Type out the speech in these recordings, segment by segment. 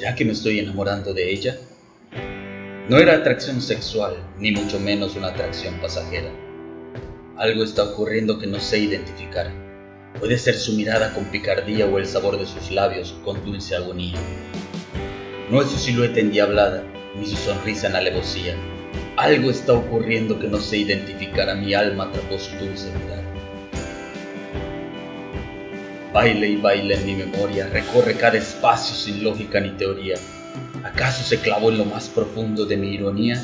¿Será que me estoy enamorando de ella? No era atracción sexual, ni mucho menos una atracción pasajera. Algo está ocurriendo que no sé identificar. Puede ser su mirada con picardía o el sabor de sus labios con dulce agonía. No es su silueta endiablada, ni su sonrisa en alevosía. Algo está ocurriendo que no sé identificar, a mi alma atrapó su dulce mirada. Baila y baila en mi memoria, recorre cada espacio sin lógica ni teoría. ¿Acaso se clavó en lo más profundo de mi ironía?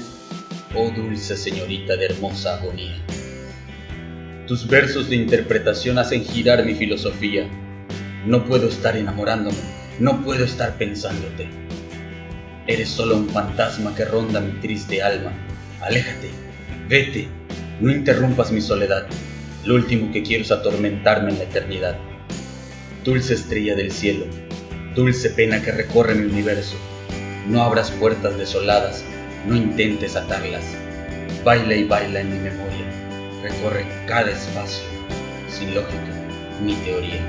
Oh dulce señorita de hermosa agonía. Tus versos de interpretación hacen girar mi filosofía. No puedo estar enamorándome, no puedo estar pensándote. Eres solo un fantasma que ronda mi triste alma. Aléjate, vete, no interrumpas mi soledad. Lo último que quiero es atormentarme en la eternidad. Dulce estrella del cielo, dulce pena que recorre mi universo. No abras puertas desoladas, no intentes atarlas. Baila y baila en mi memoria recorre cada espacio, sin lógica ni teoría.